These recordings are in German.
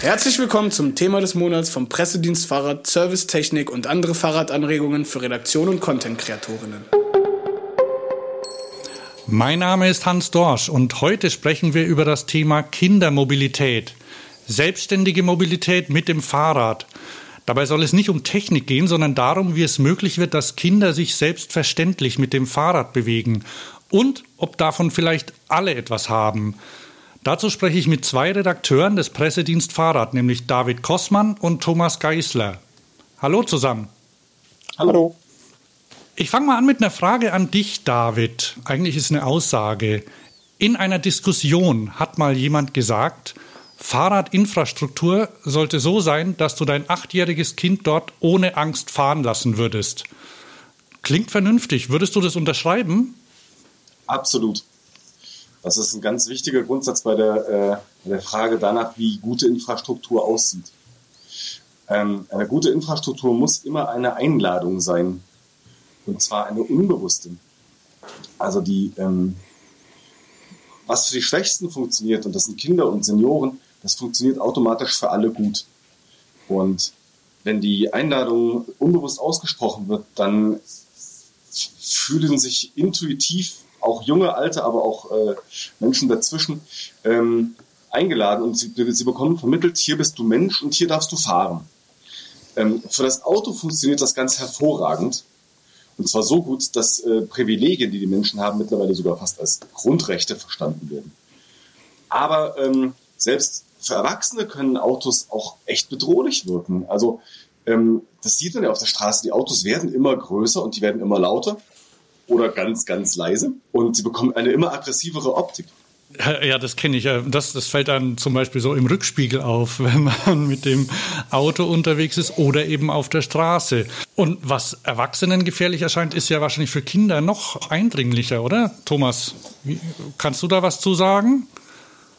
Herzlich willkommen zum Thema des Monats vom Pressedienst Fahrrad, Servicetechnik und andere Fahrradanregungen für Redaktion und Content-Kreatorinnen. Mein Name ist Hans Dorsch und heute sprechen wir über das Thema Kindermobilität. Selbstständige Mobilität mit dem Fahrrad. Dabei soll es nicht um Technik gehen, sondern darum, wie es möglich wird, dass Kinder sich selbstverständlich mit dem Fahrrad bewegen und ob davon vielleicht alle etwas haben. Dazu spreche ich mit zwei Redakteuren des Pressedienst Fahrrad, nämlich David Kossmann und Thomas Geisler. Hallo zusammen. Hallo. Ich fange mal an mit einer Frage an dich, David. Eigentlich ist eine Aussage. In einer Diskussion hat mal jemand gesagt, Fahrradinfrastruktur sollte so sein, dass du dein achtjähriges Kind dort ohne Angst fahren lassen würdest. Klingt vernünftig. Würdest du das unterschreiben? Absolut. Das ist ein ganz wichtiger Grundsatz bei der, äh, der Frage danach, wie gute Infrastruktur aussieht. Ähm, eine gute Infrastruktur muss immer eine Einladung sein und zwar eine unbewusste. Also die, ähm, was für die Schwächsten funktioniert, und das sind Kinder und Senioren, das funktioniert automatisch für alle gut. Und wenn die Einladung unbewusst ausgesprochen wird, dann fühlen sich intuitiv auch junge, alte, aber auch äh, Menschen dazwischen ähm, eingeladen und sie, sie, bekommen vermittelt, hier bist du Mensch und hier darfst du fahren. Ähm, für das Auto funktioniert das ganz hervorragend. Und zwar so gut, dass äh, Privilegien, die die Menschen haben, mittlerweile sogar fast als Grundrechte verstanden werden. Aber ähm, selbst für Erwachsene können Autos auch echt bedrohlich wirken. Also ähm, das sieht man ja auf der Straße. Die Autos werden immer größer und die werden immer lauter oder ganz, ganz leise. Und sie bekommen eine immer aggressivere Optik. Ja, das kenne ich. Das, das fällt dann zum Beispiel so im Rückspiegel auf, wenn man mit dem Auto unterwegs ist oder eben auf der Straße. Und was Erwachsenen gefährlich erscheint, ist ja wahrscheinlich für Kinder noch eindringlicher, oder? Thomas, wie, kannst du da was zu sagen?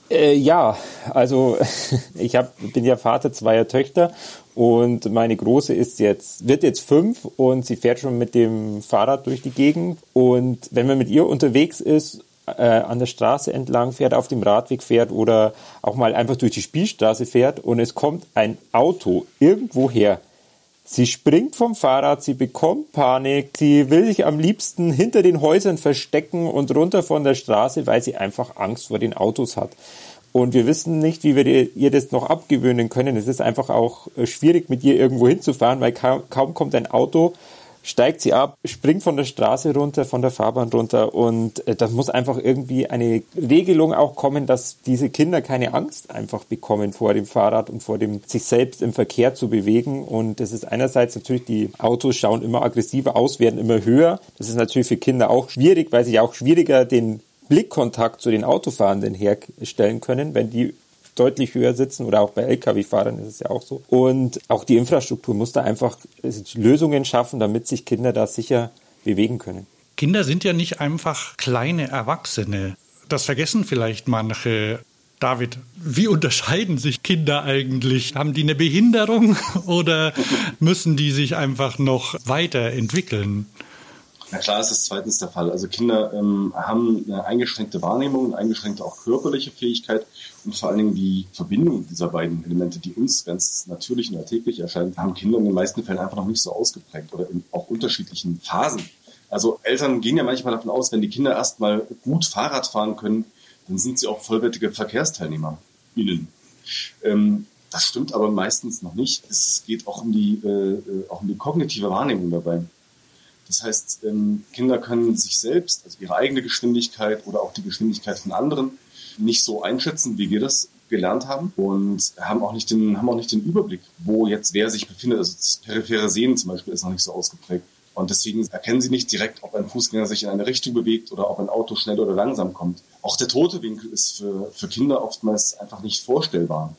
Äh, ja, also ich hab, bin ja Vater zweier Töchter und meine Große ist jetzt, wird jetzt fünf und sie fährt schon mit dem Fahrrad durch die Gegend. Und wenn man mit ihr unterwegs ist, äh, an der Straße entlang fährt, auf dem Radweg fährt oder auch mal einfach durch die Spielstraße fährt und es kommt ein Auto irgendwo her, Sie springt vom Fahrrad, sie bekommt Panik, sie will sich am liebsten hinter den Häusern verstecken und runter von der Straße, weil sie einfach Angst vor den Autos hat. Und wir wissen nicht, wie wir ihr das noch abgewöhnen können. Es ist einfach auch äh, schwierig, mit ihr irgendwo hinzufahren, weil kaum, kaum kommt ein Auto steigt sie ab, springt von der Straße runter, von der Fahrbahn runter und äh, das muss einfach irgendwie eine Regelung auch kommen, dass diese Kinder keine Angst einfach bekommen vor dem Fahrrad und vor dem sich selbst im Verkehr zu bewegen und das ist einerseits natürlich die Autos schauen immer aggressiver aus, werden immer höher. Das ist natürlich für Kinder auch schwierig, weil sie auch schwieriger den Blickkontakt zu den Autofahrenden herstellen können, wenn die deutlich höher sitzen oder auch bei Lkw-Fahrern ist es ja auch so. Und auch die Infrastruktur muss da einfach Lösungen schaffen, damit sich Kinder da sicher bewegen können. Kinder sind ja nicht einfach kleine Erwachsene. Das vergessen vielleicht manche. David, wie unterscheiden sich Kinder eigentlich? Haben die eine Behinderung oder müssen die sich einfach noch weiterentwickeln? Na klar ist das zweitens der Fall. Also Kinder ähm, haben eine eingeschränkte Wahrnehmung, eine eingeschränkte auch körperliche Fähigkeit und vor allen Dingen die Verbindung dieser beiden Elemente, die uns ganz natürlich und alltäglich erscheinen, haben Kinder in den meisten Fällen einfach noch nicht so ausgeprägt oder in auch unterschiedlichen Phasen. Also Eltern gehen ja manchmal davon aus, wenn die Kinder erstmal gut Fahrrad fahren können, dann sind sie auch vollwertige Verkehrsteilnehmer. Ihnen. Ähm, das stimmt aber meistens noch nicht. Es geht auch um die, äh, äh auch um die kognitive Wahrnehmung dabei. Das heißt, ähm, Kinder können sich selbst, also ihre eigene Geschwindigkeit oder auch die Geschwindigkeit von anderen, nicht so einschätzen, wie wir das gelernt haben und haben auch nicht den, haben auch nicht den Überblick, wo jetzt wer sich befindet. Also das periphere Sehen zum Beispiel ist noch nicht so ausgeprägt. Und deswegen erkennen sie nicht direkt, ob ein Fußgänger sich in eine Richtung bewegt oder ob ein Auto schnell oder langsam kommt. Auch der tote Winkel ist für, für Kinder oftmals einfach nicht vorstellbar.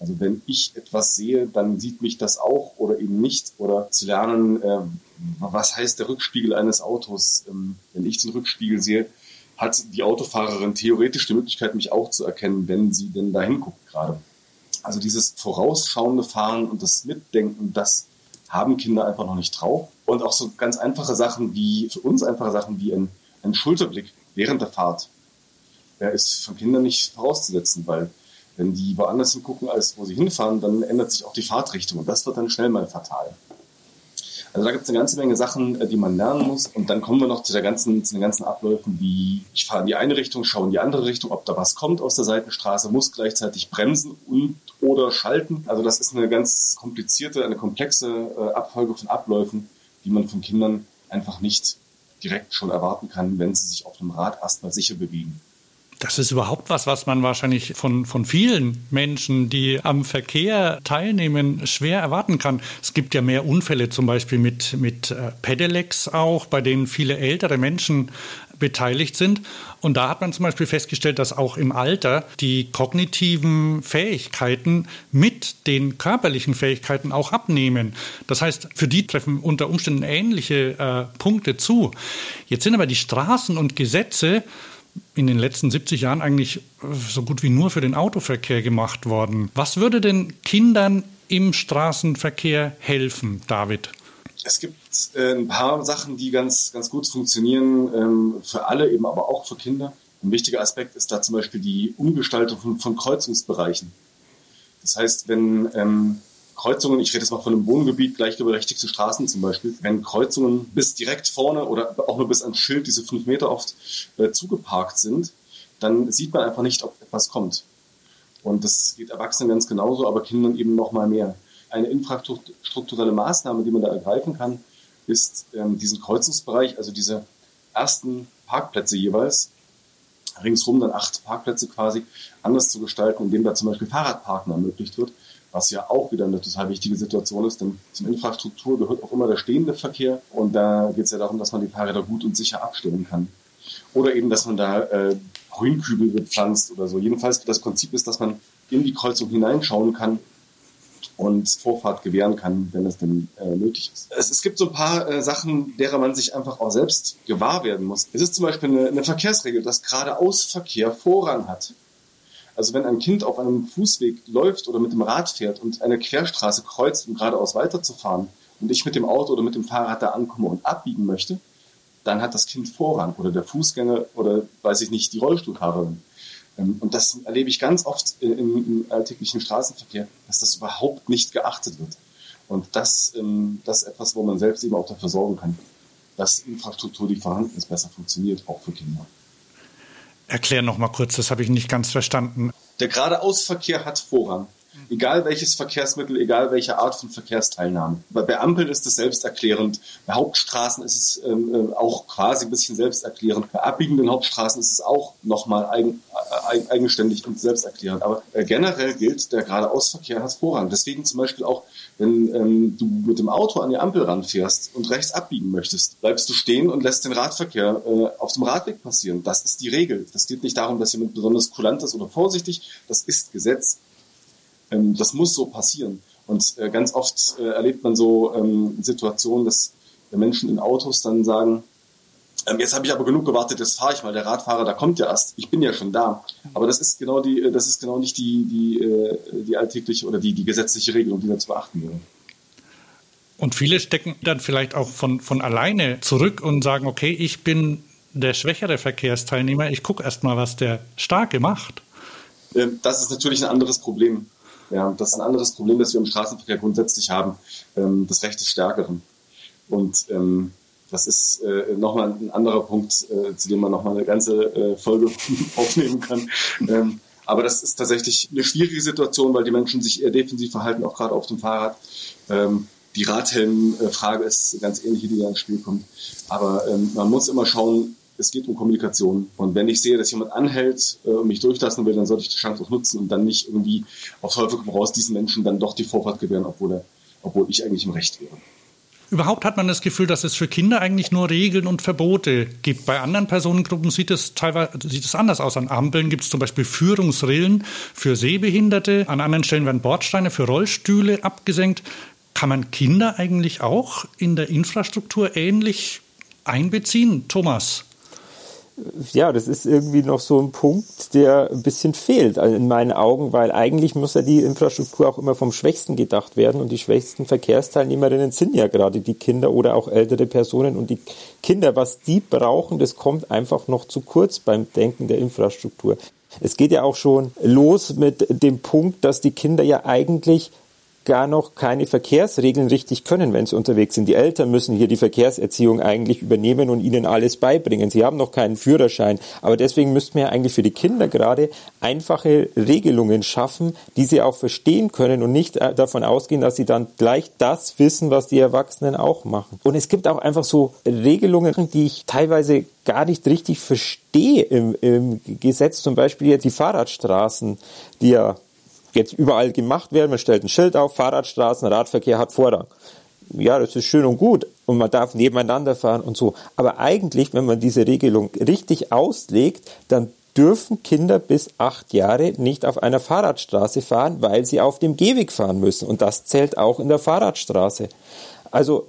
Also wenn ich etwas sehe, dann sieht mich das auch oder eben nicht. Oder zu lernen, äh, was heißt der Rückspiegel eines Autos? Ähm, wenn ich den Rückspiegel sehe, hat die Autofahrerin theoretisch die Möglichkeit, mich auch zu erkennen, wenn sie denn dahin guckt gerade. Also dieses vorausschauende Fahren und das Mitdenken, das haben Kinder einfach noch nicht drauf. Und auch so ganz einfache Sachen wie, für uns einfache Sachen wie ein, ein Schulterblick während der Fahrt, der ist von Kindern nicht vorauszusetzen, weil Wenn die woanders hingucken, als wo sie hinfahren, dann ändert sich auch die Fahrtrichtung und das wird dann schnell mal fatal. Also da gibt es eine ganze Menge Sachen, äh, die man lernen muss. Und dann kommen wir noch zu, der ganzen, zu den ganzen Abläufen, wie ich fahre in die eine Richtung, schaue in die andere Richtung, ob da was kommt aus der Seitenstraße, muss gleichzeitig bremsen und oder schalten. Also das ist eine ganz komplizierte, eine komplexe äh, Abfolge von Abläufen, die man von Kindern einfach nicht direkt schon erwarten kann, wenn sie sich auf einem Rad erstmal sicher bewegen. Das ist überhaupt was, was man wahrscheinlich von, von vielen Menschen, die am Verkehr teilnehmen, schwer erwarten kann. Es gibt ja mehr Unfälle zum Beispiel mit, mit äh, Pedelecs auch, bei denen viele ältere Menschen beteiligt sind. Und da hat man zum Beispiel festgestellt, dass auch im Alter die kognitiven Fähigkeiten mit den körperlichen Fähigkeiten auch abnehmen. Das heißt, für die treffen unter Umständen ähnliche äh, Punkte zu. Jetzt sind aber die Straßen und Gesetze in den letzten 70 Jahren eigentlich äh, so gut wie nur für den Autoverkehr gemacht worden. Was würde denn Kindern im Straßenverkehr helfen, David? Es gibt äh, ein paar Sachen, die ganz, ganz gut funktionieren, ähm, für alle, eben aber auch für Kinder. Ein wichtiger Aspekt ist da zum Beispiel die Umgestaltung von, von Kreuzungsbereichen. Das heißt, wenn ähm, Kreuzungen, ich rede jetzt mal von einem Wohngebiet, gleichberechtigte Straßen zum Beispiel, wenn Kreuzungen bis direkt vorne oder auch nur bis ans Schild, diese fünf Meter oft, äh, zugeparkt sind, dann sieht man einfach nicht, ob etwas kommt. Und das geht Erwachsenen ganz genauso, aber Kindern eben noch mal mehr. Eine infrastrukturelle Maßnahme, die man da ergreifen kann, ist ähm, diesen Kreuzungsbereich, also diese ersten Parkplätze jeweils, ringsrum dann acht Parkplätze quasi, anders zu gestalten, indem da zum Beispiel Fahrradparken ermöglicht wird, was ja auch wieder eine total wichtige Situation ist, denn zum Infrastruktur gehört auch immer der stehende Verkehr und da geht es ja darum, dass man die Fahrräder gut und sicher abstellen kann. Oder eben, dass man da äh, Grünkübel bepflanzt oder so. Jedenfalls das Prinzip ist, dass man in die Kreuzung hineinschauen kann und Vorfahrt gewähren kann, wenn es denn äh, nötig ist. Es, es, gibt so ein paar äh, Sachen, derer man sich einfach auch selbst gewahr werden muss. Es ist zum Beispiel eine, eine Verkehrsregel, dass geradeausverkehr Vorrang hat. Also wenn ein Kind auf einem Fußweg läuft oder mit dem Rad fährt und eine Querstraße kreuzt, um geradeaus weiterzufahren und ich mit dem Auto oder mit dem Fahrrad da ankomme und abbiegen möchte, dann hat das Kind Vorrang oder der Fußgänger oder weiß ich nicht, die Rollstuhlfahrerin. Ähm, und das erlebe ich ganz oft im, alltäglichen Straßenverkehr, dass das überhaupt nicht geachtet wird. Und das, ähm, das ist etwas, wo man selbst eben auch dafür sorgen kann, dass Infrastruktur, die vorhanden ist, besser funktioniert, auch für Kinder. Erklär noch mal kurz, das habe ich nicht ganz verstanden. Der Geradeausverkehr hat Vorrang. Egal welches Verkehrsmittel, egal welche Art von Verkehrsteilnahme. Bei Ampeln ist es selbsterklärend. Bei Hauptstraßen ist es ähm, äh, auch quasi ein bisschen selbsterklärend. Bei abbiegenden Hauptstraßen ist es auch nochmal eigen, äh, eigenständig und selbsterklärend. Aber äh, generell gilt, der Geradeausverkehr hat Vorrang. Deswegen zum Beispiel auch, wenn ähm, du mit dem Auto an die Ampel ranfährst und rechts abbiegen möchtest, bleibst du stehen und lässt den Radverkehr äh, auf dem Radweg passieren. Das ist die Regel. Das geht nicht darum, dass jemand besonders kulant ist oder vorsichtig. Das ist Gesetz. Ähm, das muss so passieren. Und äh, ganz oft äh, erlebt man so ähm, Situationen, dass Menschen in Autos dann sagen, ähm, jetzt habe ich aber genug gewartet, jetzt fahre ich mal. Der Radfahrer, da kommt ja erst. Ich bin ja schon da. Aber das ist genau die, äh, das ist genau nicht die, die, äh, die alltägliche oder die, die gesetzliche Regelung, die da zu beachten wäre. Und viele stecken dann vielleicht auch von, von alleine zurück und sagen, okay, ich bin der schwächere Verkehrsteilnehmer, ich gucke erst mal, was der Starke macht. Das ist natürlich ein anderes Problem. Ja, das ist ein anderes Problem, das wir im Straßenverkehr grundsätzlich haben, ähm, das Recht des Stärkeren. Und ähm, das ist äh, nochmal ein anderer Punkt, äh, zu dem man nochmal eine ganze äh, Folge aufnehmen kann. Ähm, aber das ist tatsächlich eine schwierige Situation, weil die Menschen sich eher defensiv verhalten, auch gerade auf dem Fahrrad. Ähm, die Radhelm-Frage ist ganz ähnlich, die da ins Spiel kommt. Aber ähm, man muss immer schauen, es geht um Kommunikation. Und wenn ich sehe, dass jemand anhält äh, und mich durchlassen will, dann sollte ich die Chance auch nutzen und dann nicht irgendwie auf Teufel komm raus diesen Menschen dann doch die Vorfahrt gewähren, obwohl, er, obwohl ich eigentlich im Recht wäre. Überhaupt hat man das Gefühl, dass es für Kinder eigentlich nur Regeln und Verbote gibt. Bei anderen Personengruppen sieht es teilweise sieht es anders aus. An Ampeln gibt es zum Beispiel Führungsrillen für Sehbehinderte. An anderen Stellen werden Bordsteine für Rollstühle abgesenkt. Kann man Kinder eigentlich auch in der Infrastruktur ähnlich einbeziehen, Thomas? Ja, das ist irgendwie noch so ein Punkt, der ein bisschen fehlt in meinen Augen, weil eigentlich muss ja die Infrastruktur auch immer vom Schwächsten gedacht werden und die schwächsten Verkehrsteilnehmerinnen sind ja gerade die Kinder oder auch ältere Personen und die Kinder, was die brauchen, das kommt einfach noch zu kurz beim Denken der Infrastruktur. Es geht ja auch schon los mit dem Punkt, dass die Kinder ja eigentlich gar noch keine Verkehrsregeln richtig können, wenn sie unterwegs sind. Die Eltern müssen hier die Verkehrserziehung eigentlich übernehmen und ihnen alles beibringen. Sie haben noch keinen Führerschein. Aber deswegen müssten wir eigentlich für die Kinder gerade einfache Regelungen schaffen, die sie auch verstehen können und nicht äh, davon ausgehen, dass sie dann gleich das wissen, was die Erwachsenen auch machen. Und es gibt auch einfach so Regelungen, die ich teilweise gar nicht richtig verstehe im, im Gesetz. Zum Beispiel jetzt die Fahrradstraßen, die ja jetzt überall gemacht werden. Man stellt ein Schild auf, Fahrradstraßen, Radverkehr hat Vorrang. Ja, das ist schön und gut und man darf nebeneinander fahren und so. Aber eigentlich, wenn man diese Regelung richtig auslegt, dann dürfen Kinder bis acht Jahre nicht auf einer Fahrradstraße fahren, weil sie auf dem Gehweg fahren müssen. Und das zählt auch in der Fahrradstraße. Also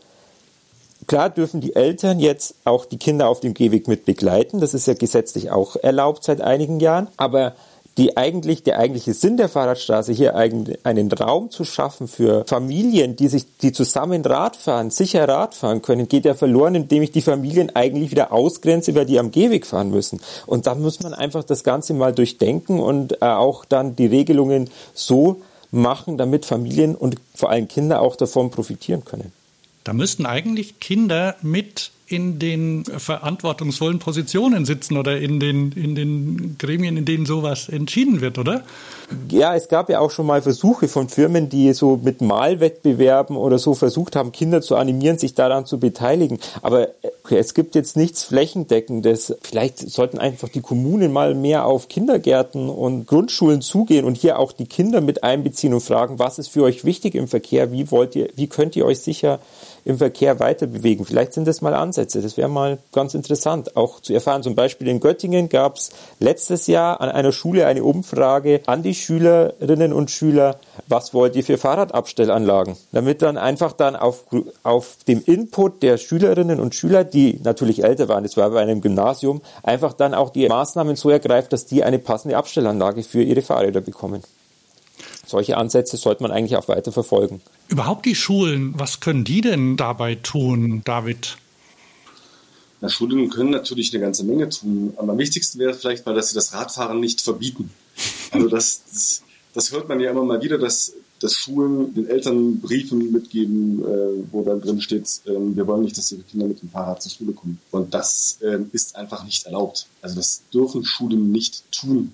klar dürfen die Eltern jetzt auch die Kinder auf dem Gehweg mit begleiten. Das ist ja gesetzlich auch erlaubt seit einigen Jahren. Aber die eigentlich, der eigentliche Sinn der Fahrradstraße, hier einen Raum zu schaffen für Familien, die sich, die zusammen Radfahren, sicher Radfahren können, geht ja verloren, indem ich die Familien eigentlich wieder ausgrenze, weil die am Gehweg fahren müssen. Und da muss man einfach das Ganze mal durchdenken und äh, auch dann die Regelungen so machen, damit Familien und vor allem Kinder auch davon profitieren können. Da müssten eigentlich Kinder mit in den verantwortungsvollen Positionen sitzen oder in den, in den Gremien, in denen sowas entschieden wird, oder? Ja, es gab ja auch schon mal Versuche von Firmen, die so mit Malwettbewerben oder so versucht haben, Kinder zu animieren, sich daran zu beteiligen. Aber es gibt jetzt nichts Flächendeckendes. Vielleicht sollten einfach die Kommunen mal mehr auf Kindergärten und Grundschulen zugehen und hier auch die Kinder mit einbeziehen und fragen, was ist für euch wichtig im Verkehr? Wie wollt ihr, wie könnt ihr euch sicher im Verkehr weiter bewegen. Vielleicht sind das mal Ansätze. Das wäre mal ganz interessant, auch zu erfahren. Zum Beispiel in Göttingen gab es letztes Jahr an einer Schule eine Umfrage an die Schülerinnen und Schüler, was wollt ihr für Fahrradabstellanlagen? Damit dann einfach dann auf, auf dem Input der Schülerinnen und Schüler, die natürlich älter waren, das war bei einem Gymnasium, einfach dann auch die Maßnahmen so ergreift, dass die eine passende Abstellanlage für ihre Fahrräder bekommen solche Ansätze sollte man eigentlich auch weiter verfolgen. Überhaupt die Schulen, was können die denn dabei tun, David? Na, Schulen können natürlich eine ganze Menge tun. Am wichtigsten wäre vielleicht mal, dass sie das Radfahren nicht verbieten. Also das, das, das hört man ja immer mal wieder, dass, dass Schulen den Eltern Briefen mitgeben, äh, wo dann drin steht, äh, wir wollen nicht, dass ihre Kinder mit dem Fahrrad zur Schule kommen. Und das äh, ist einfach nicht erlaubt. Also das dürfen Schulen nicht tun.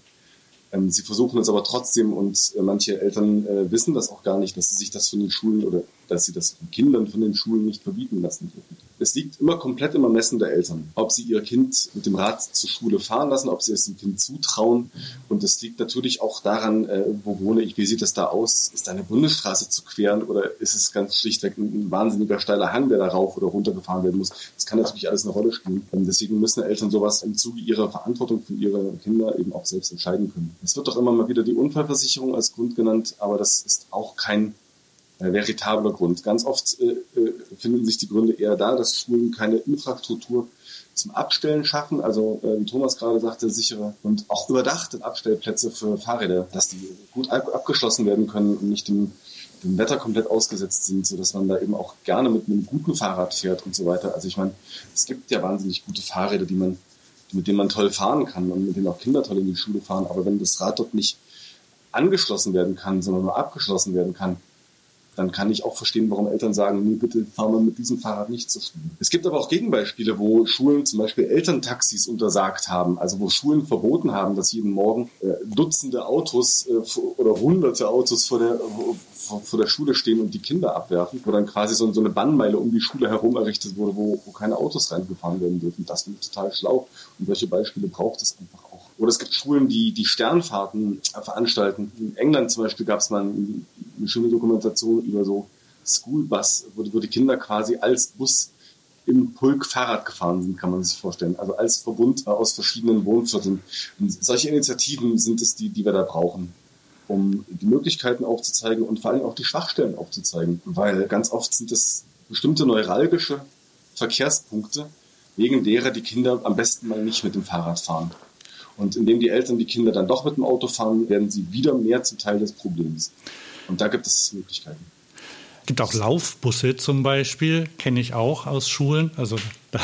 Ähm, sie versuchen es aber trotzdem und äh, manche Eltern äh, wissen das auch gar nicht, dass sie sich das von den Schulen oder dass sie das von Kindern von den Schulen nicht verbieten lassen dürfen. Es liegt immer komplett im Ermessen der Eltern, ob sie ihr Kind mit dem Rad zur Schule fahren lassen, ob sie es dem Kind zutrauen. Und es liegt natürlich auch daran, äh, wo wohne ich, wie sieht das da aus? Ist da eine Bundesstraße zu queren oder ist es ganz schlichtweg ein, wahnsinniger steiler Hang, der da rauf oder runter gefahren werden muss? Das kann natürlich alles eine Rolle spielen. Und deswegen müssen Eltern sowas im Zuge ihrer Verantwortung für ihre Kinder eben auch selbst entscheiden können. Es wird doch immer mal wieder die Unfallversicherung als Grund genannt, aber das ist auch kein veritabler Grund. Ganz oft äh, äh, finden sich die Gründe eher da, dass Schulen keine Infrastruktur zum Abstellen schaffen. Also äh, wie Thomas gerade sagte, sichere und auch überdachte Abstellplätze für Fahrräder, dass die gut abgeschlossen werden können und nicht dem, dem Wetter komplett ausgesetzt sind, sodass man da eben auch gerne mit einem guten Fahrrad fährt und so weiter. Also ich meine, es gibt ja wahnsinnig gute Fahrräder, die man, mit denen man toll fahren kann und mit denen auch Kinder toll in die Schule fahren. Aber wenn das Rad dort nicht angeschlossen werden kann, sondern nur abgeschlossen werden kann, dann kann ich auch verstehen, warum Eltern sagen, nee, bitte fahren wir mit diesem Fahrrad nicht zur Schule. Es gibt aber auch Gegenbeispiele, wo Schulen zum Beispiel Elterntaxis untersagt haben, also wo Schulen verboten haben, dass jeden Morgen äh, Dutzende Autos äh, oder hunderte Autos vor der, vor, vor, der Schule stehen und die Kinder abwerfen, wo dann quasi so, so eine Bannmeile um die Schule herum errichtet wurde, wo, wo keine Autos reingefahren werden dürfen. Das finde ich total schlau und solche Beispiele braucht es einfach. Oder es gibt Schulen, die die Sternfahrten veranstalten. In England zum Beispiel gab es mal eine schöne Dokumentation über so Schoolbus, wo, die Kinder quasi als Bus im Pulk Fahrrad gefahren sind, kann man sich vorstellen. Also als Verbund aus verschiedenen Wohnvierteln. Und solche Initiativen sind es, die, die wir da brauchen, um die Möglichkeiten aufzuzeigen und vor allem auch die Schwachstellen aufzuzeigen. Weil ganz oft sind es bestimmte neuralgische Verkehrspunkte, wegen derer die Kinder am besten mal nicht mit dem Fahrrad fahren. Und indem die Eltern die Kinder dann doch mit dem Auto fahren, werden sie wieder mehr zum Teil des Problems. Und da gibt es Möglichkeiten. Es gibt auch Laufbusse zum Beispiel, kenne ich auch aus Schulen. Also da,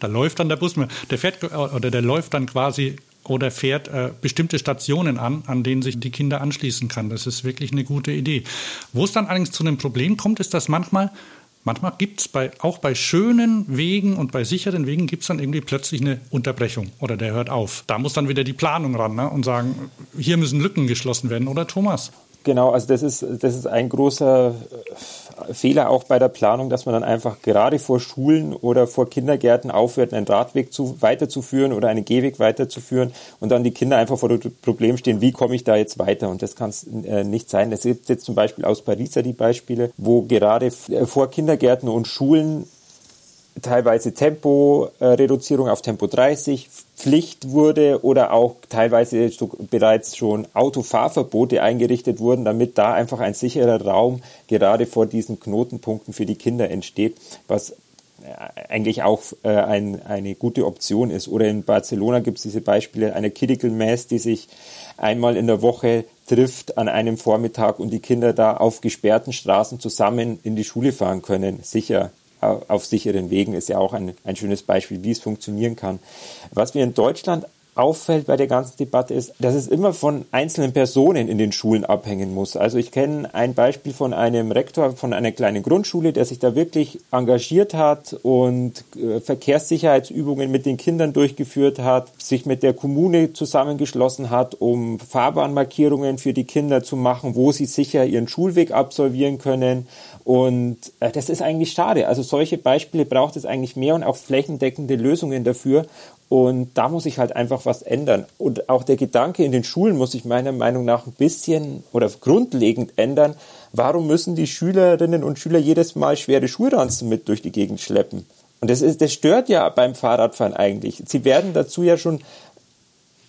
da, läuft dann der Bus, der fährt oder der läuft dann quasi oder fährt äh, bestimmte Stationen an, an denen sich die Kinder anschließen kann. Das ist wirklich eine gute Idee. Wo es dann allerdings zu einem Problem kommt, ist, dass manchmal Manchmal gibt es bei, auch bei schönen Wegen und bei sicheren Wegen gibt es dann irgendwie plötzlich eine Unterbrechung oder der hört auf. Da muss dann wieder die Planung ran ne? und sagen, hier müssen Lücken geschlossen werden, oder Thomas? Genau, also das ist, das ist ein großer Fehler auch bei der Planung, dass man dann einfach gerade vor Schulen oder vor Kindergärten aufhört, einen Radweg zu, weiterzuführen oder einen Gehweg weiterzuführen und dann die Kinder einfach vor dem Problem stehen, wie komme ich da jetzt weiter? Und das kann es äh, nicht sein. Es gibt jetzt zum Beispiel aus Paris ja die Beispiele, wo gerade äh, vor Kindergärten und Schulen teilweise Temporeduzierung auf Tempo 30 Pflicht wurde oder auch teilweise bereits schon Autofahrverbote eingerichtet wurden, damit da einfach ein sicherer Raum gerade vor diesen Knotenpunkten für die Kinder entsteht, was äh, eigentlich auch äh, ein, eine gute Option ist. Oder in Barcelona gibt es diese Beispiele einer Critical Mass, die sich einmal in der Woche trifft an einem Vormittag und die Kinder da auf gesperrten Straßen zusammen in die Schule fahren können, sicher auf sicheren Wegen ist ja auch ein, ein schönes Beispiel, wie es funktionieren kann. Was wir in Deutschland auffällt bei der ganzen Debatte ist, dass es immer von einzelnen Personen in den Schulen abhängen muss. Also ich kenne ein Beispiel von einem Rektor von einer kleinen Grundschule, der sich da wirklich engagiert hat und äh, Verkehrssicherheitsübungen mit den Kindern durchgeführt hat, sich mit der Kommune zusammengeschlossen hat, um Fahrbahnmarkierungen für die Kinder zu machen, wo sie sicher ihren Schulweg absolvieren können. Und äh, das ist eigentlich schade. Also solche Beispiele braucht es eigentlich mehr und auch flächendeckende Lösungen dafür. Und da muss sich halt einfach was ändern. Und auch der Gedanke in den Schulen muss sich meiner Meinung nach ein bisschen oder grundlegend ändern. Warum müssen die Schülerinnen und Schüler jedes Mal schwere Schulranzen mit durch die Gegend schleppen? Und das, ist, das stört ja beim Fahrradfahren eigentlich. Sie werden dazu ja schon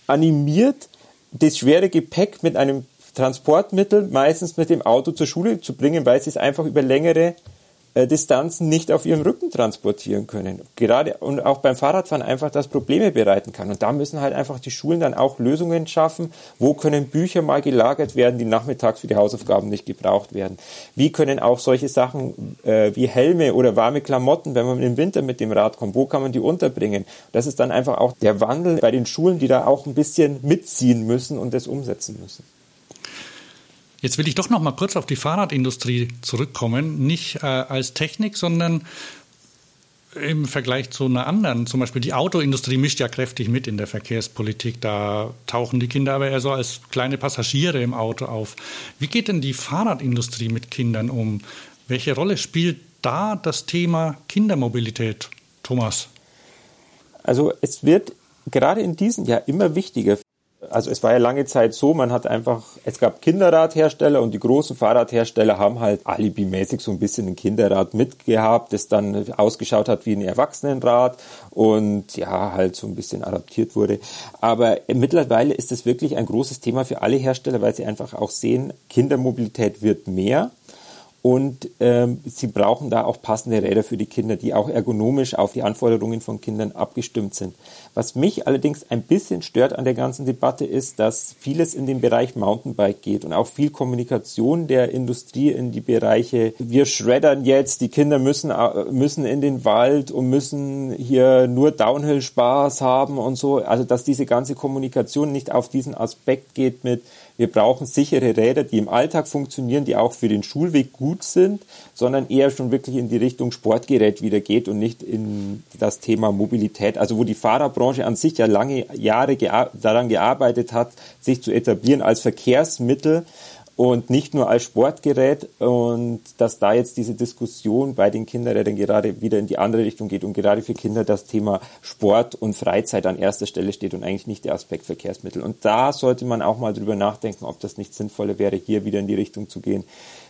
animiert, das schwere Gepäck mit einem Transportmittel, meistens mit dem Auto zur Schule zu bringen, weil sie es einfach über längere äh, Distanzen nicht auf ihrem Rücken transportieren können. Gerade und auch beim Fahrradfahren einfach das Probleme bereiten kann. Und da müssen halt einfach die Schulen dann auch Lösungen schaffen. Wo können Bücher mal gelagert werden, die nachmittags für die Hausaufgaben nicht gebraucht werden? Wie können auch solche Sachen äh, wie Helme oder warme Klamotten, wenn man im Winter mit dem Rad kommt, wo kann man die unterbringen? Das ist dann einfach auch der Wandel bei den Schulen, die da auch ein bisschen mitziehen müssen und das umsetzen müssen. Jetzt will ich doch noch mal kurz auf die Fahrradindustrie zurückkommen, nicht äh, als Technik, sondern im Vergleich zu einer anderen, zum Beispiel die Autoindustrie mischt ja kräftig mit in der Verkehrspolitik. Da tauchen die Kinder aber eher so als kleine Passagiere im Auto auf. Wie geht denn die Fahrradindustrie mit Kindern um? Welche Rolle spielt da das Thema Kindermobilität, Thomas? Also es wird gerade in diesem Jahr immer wichtiger also es war ja lange Zeit so, man hat einfach, es gab Kinderradhersteller und die großen Fahrradhersteller haben halt alibimäßig so ein bisschen ein Kinderrad mitgehabt, das dann ausgeschaut hat wie ein Erwachsenenrad und ja, halt so ein bisschen adaptiert wurde. Aber mittlerweile ist es wirklich ein großes Thema für alle Hersteller, weil sie einfach auch sehen, Kindermobilität wird mehr. Und ähm, sie brauchen da auch passende Räder für die Kinder, die auch ergonomisch auf die Anforderungen von Kindern abgestimmt sind. Was mich allerdings ein bisschen stört an der ganzen Debatte ist, dass vieles in den Bereich Mountainbike geht und auch viel Kommunikation der Industrie in die Bereiche, wir schreddern jetzt, die Kinder müssen, äh, müssen in den Wald und müssen hier nur Downhill-Spaß haben und so. Also dass diese ganze Kommunikation nicht auf diesen Aspekt geht mit, wir brauchen sichere Räder, die im Alltag funktionieren, die auch für den Schulweg gut sind, sondern eher schon wirklich in die Richtung Sportgerät wieder geht und nicht in das Thema Mobilität. Also wo die Fahrerbranche an sich ja lange Jahre gea daran gearbeitet hat, sich zu etablieren als Verkehrsmittel, und nicht nur als Sportgerät und dass da jetzt diese Diskussion bei den Kinderrädern gerade wieder in die andere Richtung geht und gerade für Kinder das Thema Sport und Freizeit an erster Stelle steht und eigentlich nicht der Aspekt Verkehrsmittel. Und da sollte man auch mal drüber nachdenken, ob das nicht sinnvoller wäre, hier wieder in die Richtung zu gehen,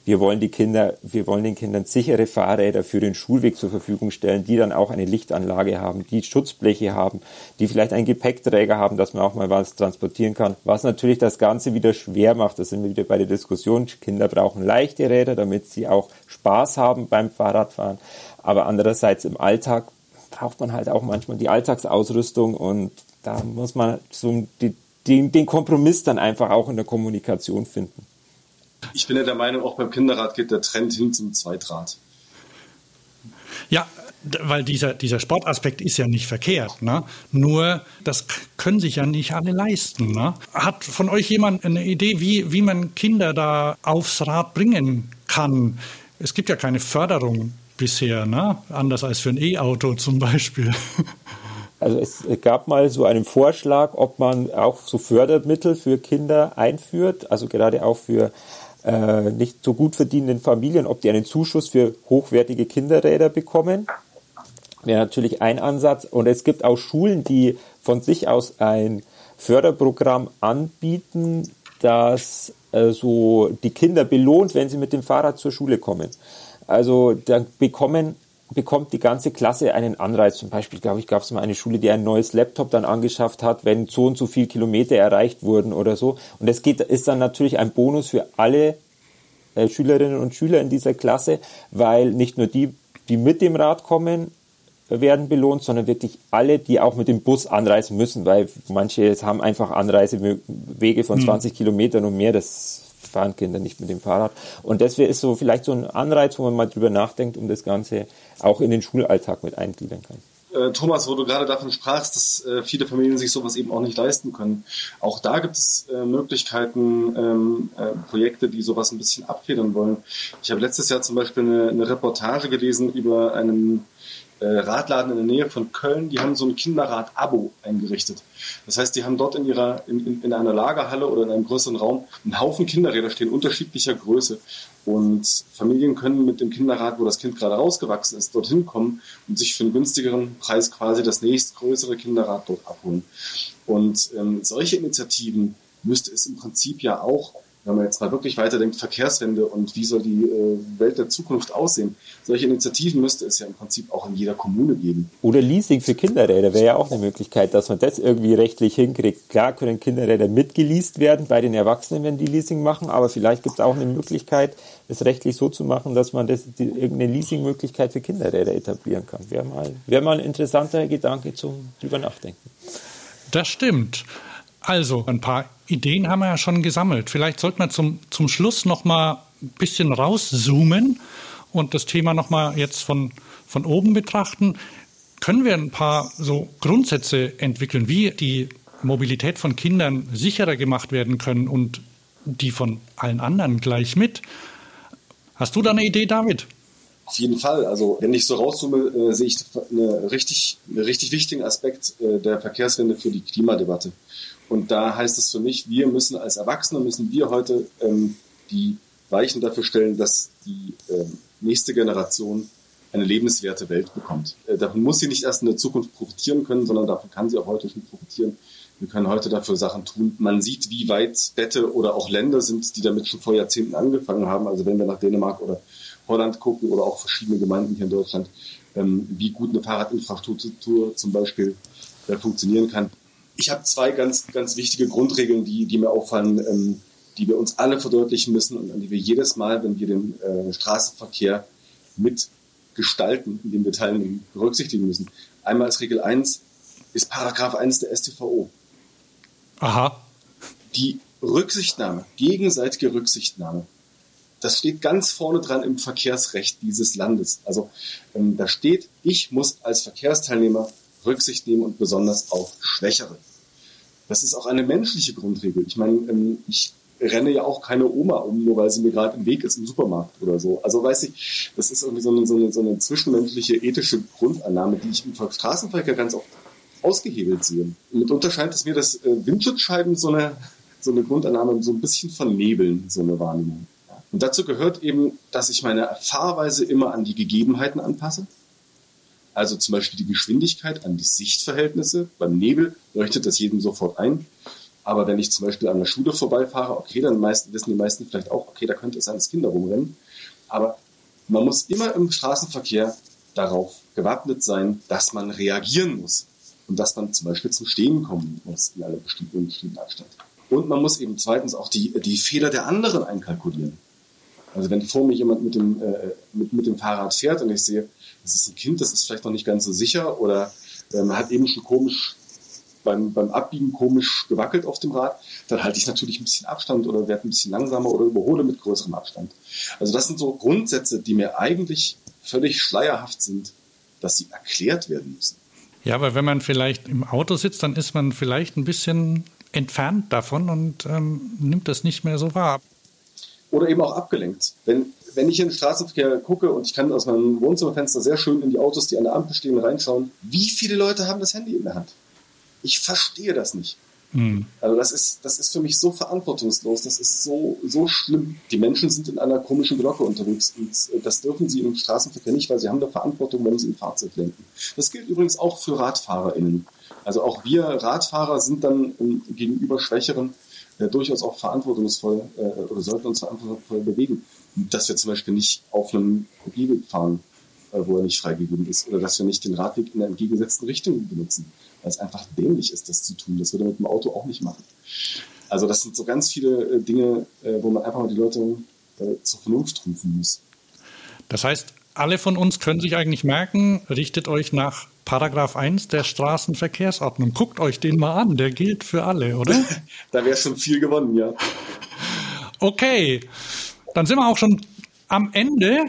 wir wollen die Kinder, wir wollen den Kindern sichere Fahrräder für den Schulweg zur Verfügung stellen, die dann auch eine Lichtanlage haben, die Schutzbleche haben, die vielleicht einen Gepäckträger haben, dass man auch mal was transportieren kann. Was natürlich das Ganze wieder schwer macht. Da sind wir wieder bei der Diskussion. Kinder brauchen leichte Räder, damit sie auch Spaß haben beim Fahrradfahren. Aber andererseits im Alltag braucht man halt auch manchmal die Alltagsausrüstung und da muss man so den, den Kompromiss dann einfach auch in der Kommunikation finden. Ich bin ja der Meinung, auch beim Kinderrad geht der Trend hin zum Zweitrad. Ja, weil dieser, dieser Sportaspekt ist ja nicht verkehrt. Ne? Nur, das können sich ja nicht alle leisten. Ne? Hat von euch jemand eine Idee, wie, wie man Kinder da aufs Rad bringen kann? Es gibt ja keine Förderung bisher, ne? anders als für ein E-Auto zum Beispiel. Also es gab mal so einen Vorschlag, ob man auch so Fördermittel für Kinder einführt, also gerade auch für äh, nicht so gut verdienenden Familien, ob die einen Zuschuss für hochwertige Kinderräder bekommen. Wäre natürlich ein Ansatz. Und es gibt auch Schulen, die von sich aus ein Förderprogramm anbieten, das äh, so die Kinder belohnt, wenn sie mit dem Fahrrad zur Schule kommen. Also da bekommen bekommt die ganze Klasse einen Anreiz. Zum Beispiel, glaube ich, gab es mal eine Schule, die ein neues Laptop dann angeschafft hat, wenn so und so viele Kilometer erreicht wurden oder so. Und das geht, ist dann natürlich ein Bonus für alle äh, Schülerinnen und Schüler in dieser Klasse, weil nicht nur die, die mit dem Rad kommen, werden belohnt, sondern wirklich alle, die auch mit dem Bus anreisen müssen, weil manche haben einfach Anreisewege von 20 mhm. Kilometern und mehr. Das fahren Kinder nicht mit dem Fahrrad. Und das ist so vielleicht so ein Anreiz, wo man mal drüber nachdenkt, um das Ganze auch in den Schulalltag mit eingliedern kann. Äh, Thomas, wo du gerade davon sprachst, dass äh, viele Familien sich sowas eben auch nicht leisten können. Auch da gibt es äh, Möglichkeiten, ähm, äh, Projekte, die sowas ein bisschen abfedern wollen. Ich habe letztes Jahr zum Beispiel eine, Reportage gelesen über einen Radladen in der Nähe von Köln, die haben so ein Kinderrad-Abo eingerichtet. Das heißt, die haben dort in ihrer, in, in, in einer Lagerhalle oder in einem größeren Raum einen Haufen Kinderräder stehen, unterschiedlicher Größe. Und Familien können mit dem Kinderrad, wo das Kind gerade rausgewachsen ist, dorthin kommen und sich für einen günstigeren Preis quasi das nächstgrößere Kinderrad dort abholen. Und ähm, solche Initiativen müsste es im Prinzip ja auch wenn man jetzt mal wirklich weiterdenkt, Verkehrswende und wie soll die äh, Welt der Zukunft aussehen. Solche Initiativen müsste es ja im Prinzip auch in jeder Kommune geben. Oder Leasing für Kinderräder wäre ja auch eine Möglichkeit, dass man das irgendwie rechtlich hinkriegt. Klar können Kinderräder mitgeleast werden bei den Erwachsenen, wenn die Leasing machen, aber vielleicht gibt es auch eine Möglichkeit, es rechtlich so zu machen, dass man das, die, irgendeine Leasingmöglichkeit für Kinderräder etablieren kann. Wäre mal, wäre mal ein interessanter Gedanke zum drüber nachdenken. Das stimmt. Also, ein paar Ideen haben wir ja schon gesammelt. Vielleicht sollten wir zum, zum Schluss noch mal ein bisschen rauszoomen und das Thema noch mal jetzt von, von oben betrachten. Können wir ein paar so Grundsätze entwickeln, wie die Mobilität von Kindern sicherer gemacht werden können und die von allen anderen gleich mit? Hast du da eine Idee, David? Auf jeden Fall. Also wenn ich so rauszoome, äh, sehe ich eine richtig, einen richtig wichtigen Aspekt äh, der Verkehrswende für die Klimadebatte. Und da heißt es für mich, wir müssen als Erwachsene, müssen wir heute ähm, die Weichen dafür stellen, dass die ähm, nächste Generation eine lebenswerte Welt bekommt. Äh, davon muss sie nicht erst in der Zukunft profitieren können, sondern davon kann sie auch heute schon profitieren. Wir können heute dafür Sachen tun. Man sieht, wie weit Städte oder auch Länder sind, die damit schon vor Jahrzehnten angefangen haben. Also wenn wir nach Dänemark oder Holland gucken oder auch verschiedene Gemeinden hier in Deutschland, ähm, wie gut eine Fahrradinfrastruktur zum Beispiel äh, funktionieren kann ich habe zwei ganz, ganz wichtige Grundregeln, die, die mir auffallen, ähm, die wir uns alle verdeutlichen müssen und an die wir jedes Mal, wenn wir den äh, Straßenverkehr mitgestalten, indem wir teilnehmen, berücksichtigen müssen. Einmal als Regel 1 ist Paragraph 1 der StVO. Aha. Die Rücksichtnahme, gegenseitige Rücksichtnahme, das steht ganz vorne dran im Verkehrsrecht dieses Landes. Also ähm, da steht, ich muss als Verkehrsteilnehmer Rücksicht nehmen und besonders auf Schwächere. Das ist auch eine menschliche Grundregel. Ich meine, ähm, ich renne ja auch keine Oma um, nur weil sie mir gerade im Weg ist im Supermarkt oder so. Also weiß ich, das ist irgendwie so eine, so eine, so eine zwischenmenschliche ethische Grundannahme, die ich im Straßenverkehr ganz oft ausgehebelt sehe. Mitunter scheint es mir, dass äh, Windschutzscheiben so eine, so eine Grundannahme so ein bisschen vernebeln, so eine Wahrnehmung. Und dazu gehört eben, dass ich meine Fahrweise immer an die Gegebenheiten anpasse also zum Beispiel die Geschwindigkeit an die Sichtverhältnisse. Beim Nebel leuchtet das jedem sofort ein. Aber wenn ich zum Beispiel an der Schule vorbeifahre, okay, dann meisten, wissen die meisten vielleicht auch, okay, da könnte es dass Kinder rumrennen. Aber man muss immer im Straßenverkehr darauf gewappnet sein, dass man reagieren muss. Und dass man zum Beispiel zum Stehen kommen muss in einem bestimmten, bestimmten Abstand. Und man muss eben zweitens auch die, die Fehler der anderen einkalkulieren. Also wenn vor mir jemand mit dem, äh, mit, mit dem Fahrrad fährt und ich sehe, das ist ein Kind, das ist vielleicht noch nicht ganz so sicher oder ähm, hat eben schon komisch beim, beim Abbiegen komisch gewackelt auf dem Rad, dann halte ich natürlich ein bisschen Abstand oder werde ein bisschen langsamer oder überhole mit größerem Abstand. Also das sind so Grundsätze, die mir eigentlich völlig schleierhaft sind, dass sie erklärt werden müssen. Ja, aber wenn man vielleicht im Auto sitzt, dann ist man vielleicht ein bisschen entfernt davon und ähm, nimmt das nicht mehr so wahr. Oder eben auch abgelenkt. Wenn, wenn ich in den Straßenverkehr gucke und ich kann aus meinem Wohnzimmerfenster sehr schön in die Autos, die an der Ampel stehen, reinschauen, wie viele Leute haben das Handy in der Hand? Ich verstehe das nicht. Mhm. Also das ist, das ist für mich so verantwortungslos, das ist so, so schlimm. Die Menschen sind in einer komischen Glocke unterwegs und äh, das dürfen sie im Straßenverkehr nicht, weil sie haben eine Verantwortung, wenn sie im Fahrzeug lenken. Das gilt übrigens auch für RadfahrerInnen. Also auch wir Radfahrer sind dann gegenüber Schwächeren äh, durchaus auch verantwortungsvoll äh, oder sollten uns verantwortungsvoll bewegen. Dass wir zum Beispiel nicht auf einem Gehweg fahren, äh, wo er nicht freigegeben ist, oder dass wir nicht den Radweg in der entgegengesetzten Richtung benutzen, weil es einfach dämlich ist, das zu tun. Das würde mit dem Auto auch nicht machen. Also das sind so ganz viele äh, Dinge, äh, wo man einfach mal die Leute äh, zur Vernunft rufen muss. Das heißt, alle von uns können sich eigentlich merken, richtet euch nach Paragraph 1 der Straßenverkehrsordnung. Guckt euch den mal an, der gilt für alle, oder? da wäre schon viel gewonnen, ja. Okay, dann sind wir auch schon am Ende.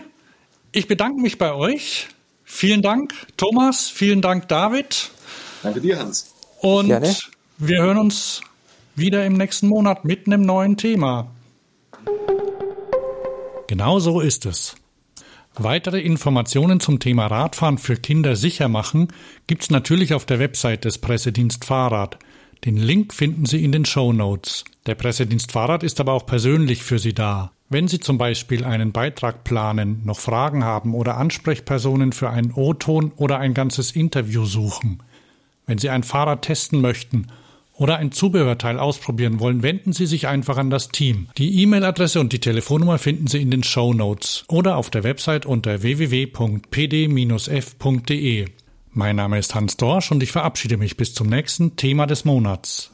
Ich bedanke mich bei euch. Vielen Dank, Thomas. Vielen Dank, David. Danke dir, Hans. Und Gerne. wir hören uns wieder im nächsten Monat mit einem neuen Thema. Genau so ist es. Weitere Informationen zum Thema Radfahren für Kinder sicher machen gibt's natürlich auf der Website des Pressedienst Fahrrad. Den Link finden Sie in den Show Notes. Der Pressedienst Fahrrad ist aber auch persönlich für Sie da. Wenn Sie zum Beispiel einen Beitrag planen, noch Fragen haben oder Ansprechpersonen für einen O-Ton oder ein ganzes Interview suchen. Wenn Sie ein Fahrrad testen möchten oder ein Zubehörteil ausprobieren wollen, wenden Sie sich einfach an das Team. Die E-Mail-Adresse und die Telefonnummer finden Sie in den Show Notes oder auf der Website unter www.pd-f.de. Mein Name ist Hans Dorsch und ich verabschiede mich bis zum nächsten Thema des Monats.